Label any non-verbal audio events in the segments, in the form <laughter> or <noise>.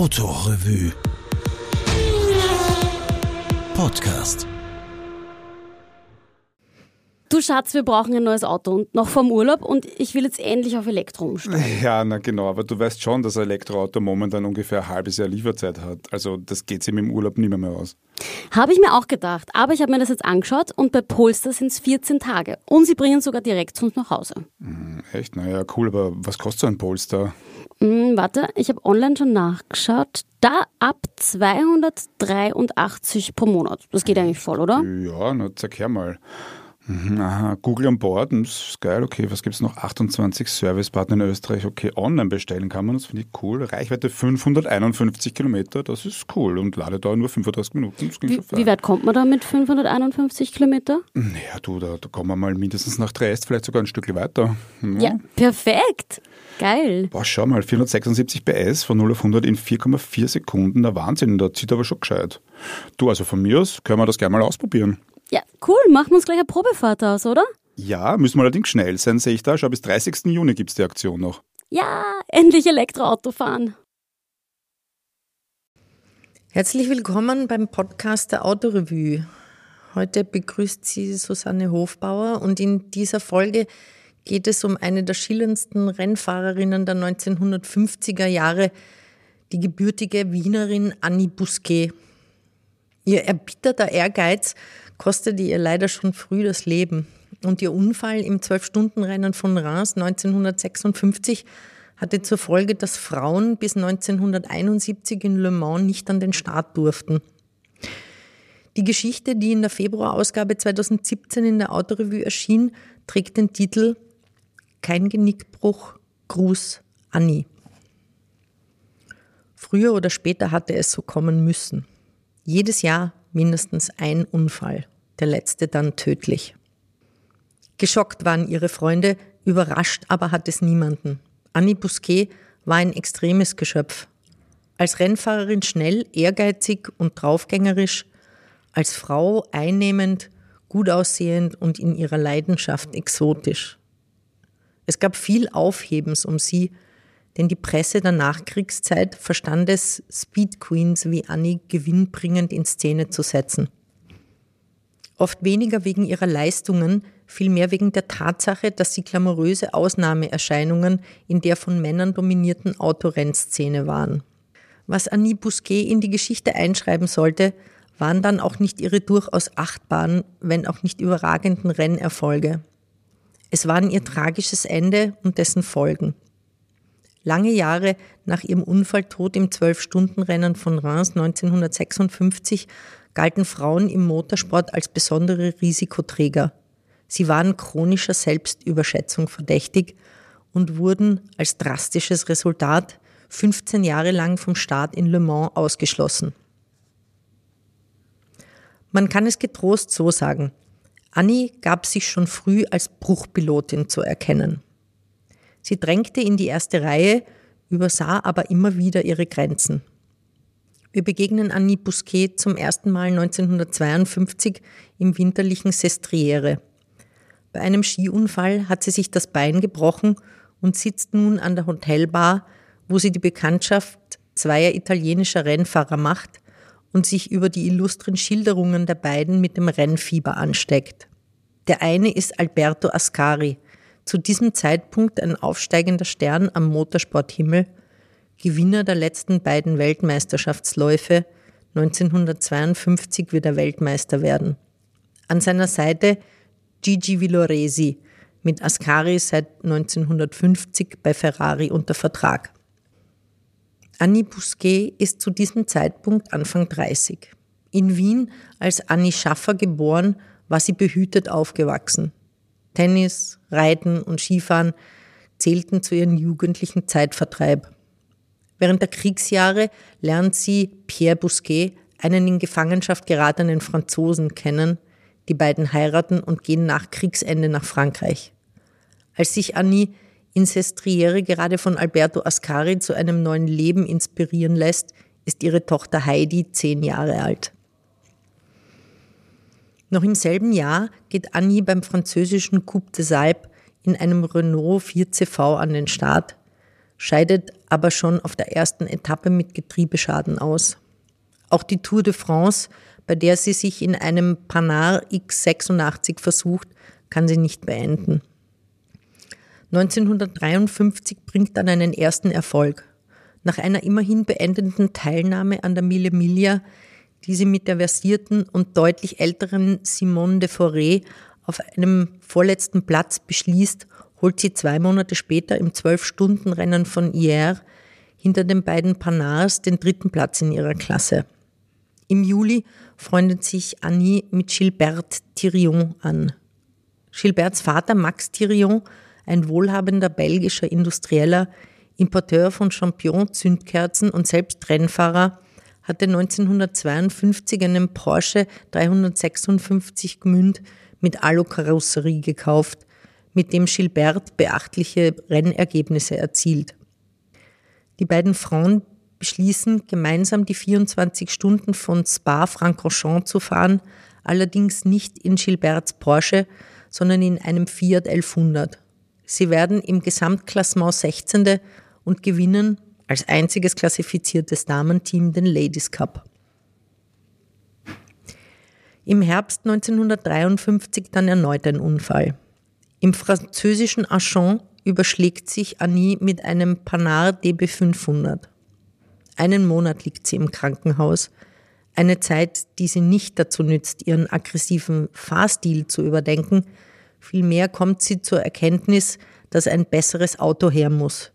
Autorevue Podcast. Du Schatz, wir brauchen ein neues Auto und noch vom Urlaub und ich will jetzt endlich auf Elektro umsteigen. <laughs> Ja, na genau, aber du weißt schon, dass ein Elektroauto momentan ungefähr ein halbes Jahr Lieferzeit hat. Also das geht sich im Urlaub nicht mehr, mehr aus. Habe ich mir auch gedacht, aber ich habe mir das jetzt angeschaut und bei Polestar sind es 14 Tage und sie bringen sogar direkt zu uns nach Hause. Hm, echt? Naja, cool, aber was kostet so ein Polestar? Hm, warte, ich habe online schon nachgeschaut. Da ab 283 pro Monat. Das geht eigentlich voll, oder? Ja, na zeig her mal. Mhm, aha, Google an Bord, das ist geil, okay, was gibt es noch? 28 Servicepartner in Österreich, okay, online bestellen kann man, das finde ich cool. Reichweite 551 Kilometer, das ist cool und Ladedauer nur 35 Minuten. Wie, wie, weit kommt man da mit 551 Kilometer? Naja, du, da, da kommen wir mal mindestens nach Triest, vielleicht sogar ein Stück weiter. Ja, ja perfekt. Geil. Boah, schau mal, 476 PS von 0 auf 100 in 4,4 Sekunden, der Wahnsinn, da zieht aber schon gescheit. Du, also von mir aus können wir das gerne mal ausprobieren. Ja, cool. Machen wir uns gleich eine Probefahrt aus, oder? Ja, müssen wir allerdings schnell sein, sehe ich da. Schau, bis 30. Juni gibt es die Aktion noch. Ja, endlich Elektroauto fahren. Herzlich willkommen beim Podcast der Autorevue. Heute begrüßt Sie Susanne Hofbauer und in dieser Folge geht es um eine der schillerndsten Rennfahrerinnen der 1950er Jahre, die gebürtige Wienerin Annie Bousquet. Ihr erbitterter Ehrgeiz kostete ihr leider schon früh das Leben. Und ihr Unfall im Zwölf-Stunden-Rennen von Reims 1956 hatte zur Folge, dass Frauen bis 1971 in Le Mans nicht an den Start durften. Die Geschichte, die in der Februarausgabe 2017 in der Autorevue erschien, trägt den Titel Kein Genickbruch, Gruß, Annie. Früher oder später hatte es so kommen müssen. Jedes Jahr mindestens ein Unfall, der letzte dann tödlich. Geschockt waren ihre Freunde, überrascht aber hat es niemanden. Annie Bousquet war ein extremes Geschöpf. Als Rennfahrerin schnell, ehrgeizig und draufgängerisch, als Frau einnehmend, gut aussehend und in ihrer Leidenschaft exotisch. Es gab viel Aufhebens um sie, denn die Presse der Nachkriegszeit verstand es, Speed Queens wie Annie gewinnbringend in Szene zu setzen. Oft weniger wegen ihrer Leistungen, vielmehr wegen der Tatsache, dass sie glamouröse Ausnahmeerscheinungen in der von Männern dominierten Autorennszene waren. Was Annie Bousquet in die Geschichte einschreiben sollte, waren dann auch nicht ihre durchaus achtbaren, wenn auch nicht überragenden Rennerfolge. Es waren ihr tragisches Ende und dessen Folgen. Lange Jahre nach ihrem Unfalltod im Zwölf-Stunden-Rennen von Reims 1956 galten Frauen im Motorsport als besondere Risikoträger. Sie waren chronischer Selbstüberschätzung verdächtig und wurden als drastisches Resultat 15 Jahre lang vom Start in Le Mans ausgeschlossen. Man kann es getrost so sagen. Annie gab sich schon früh als Bruchpilotin zu erkennen. Sie drängte in die erste Reihe, übersah aber immer wieder ihre Grenzen. Wir begegnen Annie Bousquet zum ersten Mal 1952 im winterlichen Sestriere. Bei einem Skiunfall hat sie sich das Bein gebrochen und sitzt nun an der Hotelbar, wo sie die Bekanntschaft zweier italienischer Rennfahrer macht und sich über die illustren Schilderungen der beiden mit dem Rennfieber ansteckt. Der eine ist Alberto Ascari, zu diesem Zeitpunkt ein aufsteigender Stern am Motorsporthimmel, Gewinner der letzten beiden Weltmeisterschaftsläufe, 1952 wird er Weltmeister werden. An seiner Seite Gigi Villoresi, mit Ascari seit 1950 bei Ferrari unter Vertrag. Annie Bousquet ist zu diesem Zeitpunkt Anfang 30. In Wien als Annie Schaffer geboren, war sie behütet aufgewachsen. Tennis, Reiten und Skifahren zählten zu ihrem jugendlichen Zeitvertreib. Während der Kriegsjahre lernt sie Pierre Bousquet, einen in Gefangenschaft geratenen Franzosen, kennen. Die beiden heiraten und gehen nach Kriegsende nach Frankreich. Als sich Annie in Sestriere gerade von Alberto Ascari zu einem neuen Leben inspirieren lässt, ist ihre Tochter Heidi zehn Jahre alt. Noch im selben Jahr geht Annie beim französischen Coupe de Salpe in einem Renault 4CV an den Start, scheidet aber schon auf der ersten Etappe mit Getriebeschaden aus. Auch die Tour de France, bei der sie sich in einem Panard X86 versucht, kann sie nicht beenden. 1953 bringt dann einen ersten Erfolg. Nach einer immerhin beendeten Teilnahme an der Mille Miglia, die sie mit der versierten und deutlich älteren Simone de Forêt auf einem vorletzten Platz beschließt, holt sie zwei Monate später im Zwölf-Stunden-Rennen von Hier hinter den beiden Panards den dritten Platz in ihrer Klasse. Im Juli freundet sich Annie mit Gilbert Thirion an. Gilberts Vater Max Thirion ein wohlhabender belgischer Industrieller, Importeur von Champion-Zündkerzen und selbst Rennfahrer, hatte 1952 einen Porsche 356 Gmünd mit Alukarosserie gekauft, mit dem Gilbert beachtliche Rennergebnisse erzielt. Die beiden Frauen beschließen, gemeinsam die 24 Stunden von Spa-Francorchamps zu fahren, allerdings nicht in Gilberts Porsche, sondern in einem Fiat 1100. Sie werden im Gesamtklassement 16. und gewinnen als einziges klassifiziertes Damenteam den Ladies Cup. Im Herbst 1953 dann erneut ein Unfall. Im französischen Achon überschlägt sich Annie mit einem Panard DB500. Einen Monat liegt sie im Krankenhaus. Eine Zeit, die sie nicht dazu nützt, ihren aggressiven Fahrstil zu überdenken, Vielmehr kommt sie zur Erkenntnis, dass ein besseres Auto her muss.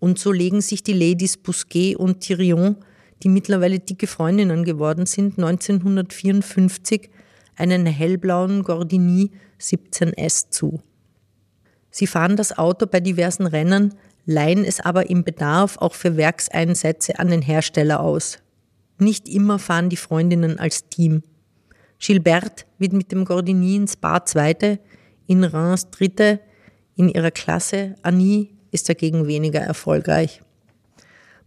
Und so legen sich die Ladies Bousquet und Thirion, die mittlerweile dicke Freundinnen geworden sind, 1954 einen hellblauen Gordini 17S zu. Sie fahren das Auto bei diversen Rennen, leihen es aber im Bedarf auch für Werkseinsätze an den Hersteller aus. Nicht immer fahren die Freundinnen als Team. Gilbert wird mit dem Gordini ins Bar Zweite, in Reims Dritte in ihrer Klasse. Annie ist dagegen weniger erfolgreich.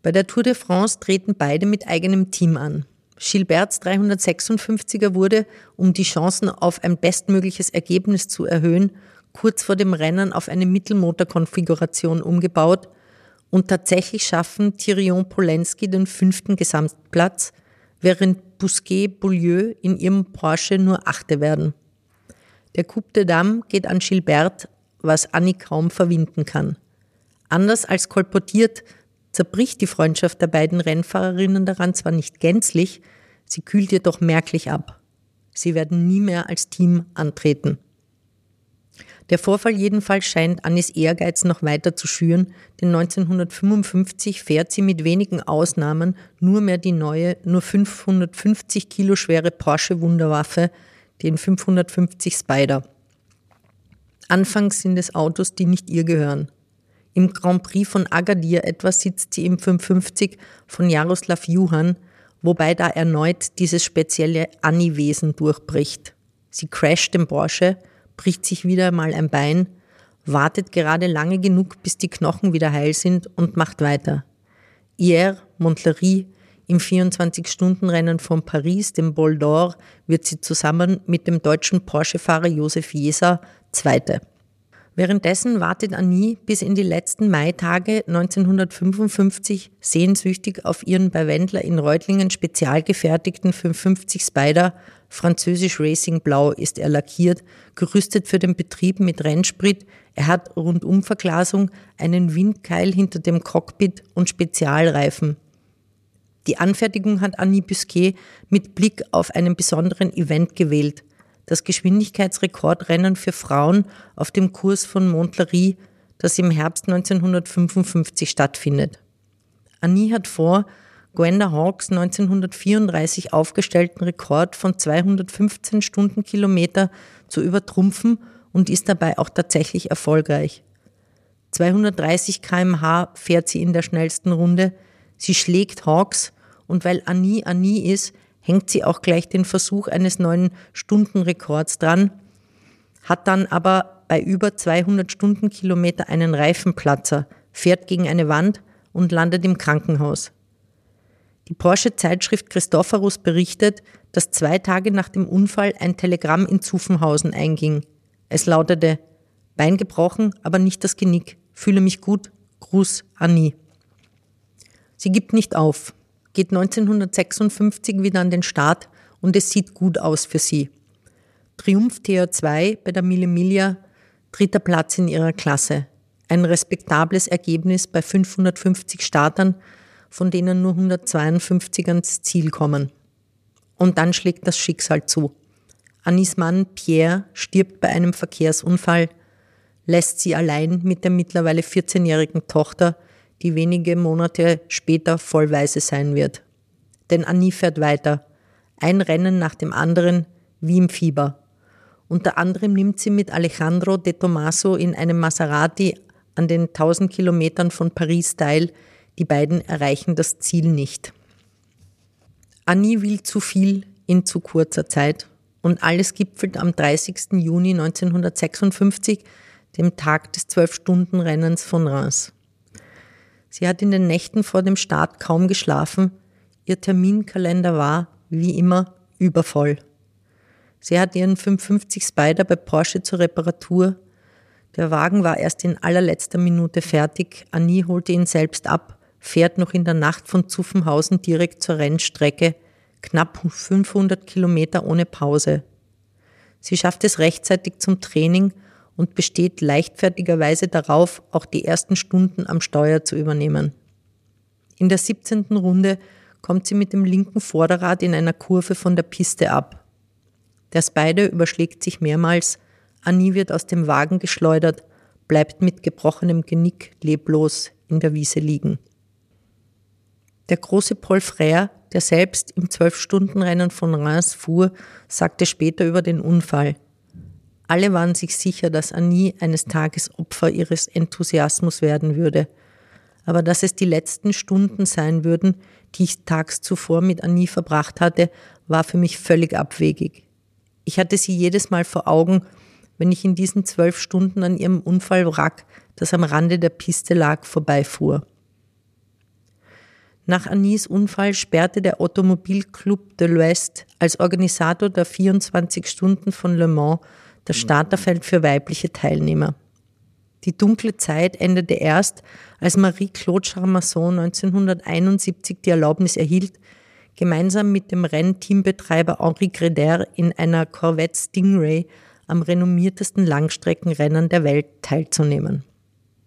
Bei der Tour de France treten beide mit eigenem Team an. Gilberts 356er wurde, um die Chancen auf ein bestmögliches Ergebnis zu erhöhen, kurz vor dem Rennen auf eine Mittelmotorkonfiguration umgebaut und tatsächlich schaffen Thirion Polenski den fünften Gesamtplatz, während Bousquet Boulieu in ihrem Porsche nur Achte werden. Der Coup de Dame geht an Gilbert, was Annie kaum verwinden kann. Anders als kolportiert, zerbricht die Freundschaft der beiden Rennfahrerinnen daran zwar nicht gänzlich, sie kühlt jedoch merklich ab. Sie werden nie mehr als Team antreten. Der Vorfall jedenfalls scheint Annis Ehrgeiz noch weiter zu schüren, denn 1955 fährt sie mit wenigen Ausnahmen nur mehr die neue, nur 550 Kilo schwere Porsche Wunderwaffe, den 550 Spider. Anfangs sind es Autos, die nicht ihr gehören. Im Grand Prix von Agadir etwa sitzt sie im 550 von Jaroslav Juhan, wobei da erneut dieses spezielle Anni-Wesen durchbricht. Sie crasht den Porsche, bricht sich wieder mal ein Bein, wartet gerade lange genug, bis die Knochen wieder heil sind und macht weiter. Hier, Montlery, im 24-Stunden-Rennen von Paris, dem Bol d'Or, wird sie zusammen mit dem deutschen Porsche-Fahrer Josef Jeser Zweite. Währenddessen wartet Annie bis in die letzten Maitage 1955 sehnsüchtig auf ihren bei Wendler in Reutlingen spezial gefertigten 550 Spider. Französisch Racing Blau ist er lackiert, gerüstet für den Betrieb mit Rennsprit. Er hat Rundumverglasung, einen Windkeil hinter dem Cockpit und Spezialreifen. Die Anfertigung hat Annie Busquet mit Blick auf einen besonderen Event gewählt. Das Geschwindigkeitsrekordrennen für Frauen auf dem Kurs von Montlery, das im Herbst 1955 stattfindet. Annie hat vor, Gwenda Hawks 1934 aufgestellten Rekord von 215 Stundenkilometer zu übertrumpfen und ist dabei auch tatsächlich erfolgreich. 230 kmh fährt sie in der schnellsten Runde. Sie schlägt Hawks und weil Annie Annie ist, hängt sie auch gleich den Versuch eines neuen Stundenrekords dran, hat dann aber bei über 200 Stundenkilometer einen Reifenplatzer, fährt gegen eine Wand und landet im Krankenhaus. Die Porsche-Zeitschrift Christophorus berichtet, dass zwei Tage nach dem Unfall ein Telegramm in Zuffenhausen einging. Es lautete, Bein gebrochen, aber nicht das Genick. Fühle mich gut. Gruß, Annie. Sie gibt nicht auf, geht 1956 wieder an den Start und es sieht gut aus für sie. Triumph TH2 bei der Mille Miglia, dritter Platz in ihrer Klasse. Ein respektables Ergebnis bei 550 Startern, von denen nur 152 ans Ziel kommen. Und dann schlägt das Schicksal zu. Annis Mann Pierre stirbt bei einem Verkehrsunfall, lässt sie allein mit der mittlerweile 14-jährigen Tochter, die wenige Monate später vollweise sein wird. Denn Annie fährt weiter. Ein Rennen nach dem anderen, wie im Fieber. Unter anderem nimmt sie mit Alejandro de Tomaso in einem Maserati an den 1000 Kilometern von Paris teil. Die beiden erreichen das Ziel nicht. Annie will zu viel in zu kurzer Zeit und alles gipfelt am 30. Juni 1956, dem Tag des Zwölf-Stunden-Rennens von Reims. Sie hat in den Nächten vor dem Start kaum geschlafen. Ihr Terminkalender war, wie immer, übervoll. Sie hat ihren 550 Spider bei Porsche zur Reparatur. Der Wagen war erst in allerletzter Minute fertig. Annie holte ihn selbst ab, fährt noch in der Nacht von Zuffenhausen direkt zur Rennstrecke, knapp 500 Kilometer ohne Pause. Sie schafft es rechtzeitig zum Training und besteht leichtfertigerweise darauf, auch die ersten Stunden am Steuer zu übernehmen. In der 17. Runde kommt sie mit dem linken Vorderrad in einer Kurve von der Piste ab. Der Spider überschlägt sich mehrmals, Annie wird aus dem Wagen geschleudert, bleibt mit gebrochenem Genick leblos in der Wiese liegen. Der große Paul Frère, der selbst im Zwölf-Stunden-Rennen von Reims fuhr, sagte später über den Unfall, alle waren sich sicher, dass Annie eines Tages Opfer ihres Enthusiasmus werden würde. Aber dass es die letzten Stunden sein würden, die ich tags zuvor mit Annie verbracht hatte, war für mich völlig abwegig. Ich hatte sie jedes Mal vor Augen, wenn ich in diesen zwölf Stunden an ihrem Unfallwrack, das am Rande der Piste lag, vorbeifuhr. Nach Anis Unfall sperrte der Automobilclub de l'Ouest als Organisator der 24 Stunden von Le Mans das Starterfeld für weibliche Teilnehmer. Die dunkle Zeit endete erst, als Marie-Claude Charmasson 1971 die Erlaubnis erhielt, gemeinsam mit dem Rennteambetreiber Henri Greder in einer Corvette Stingray am renommiertesten Langstreckenrennen der Welt teilzunehmen.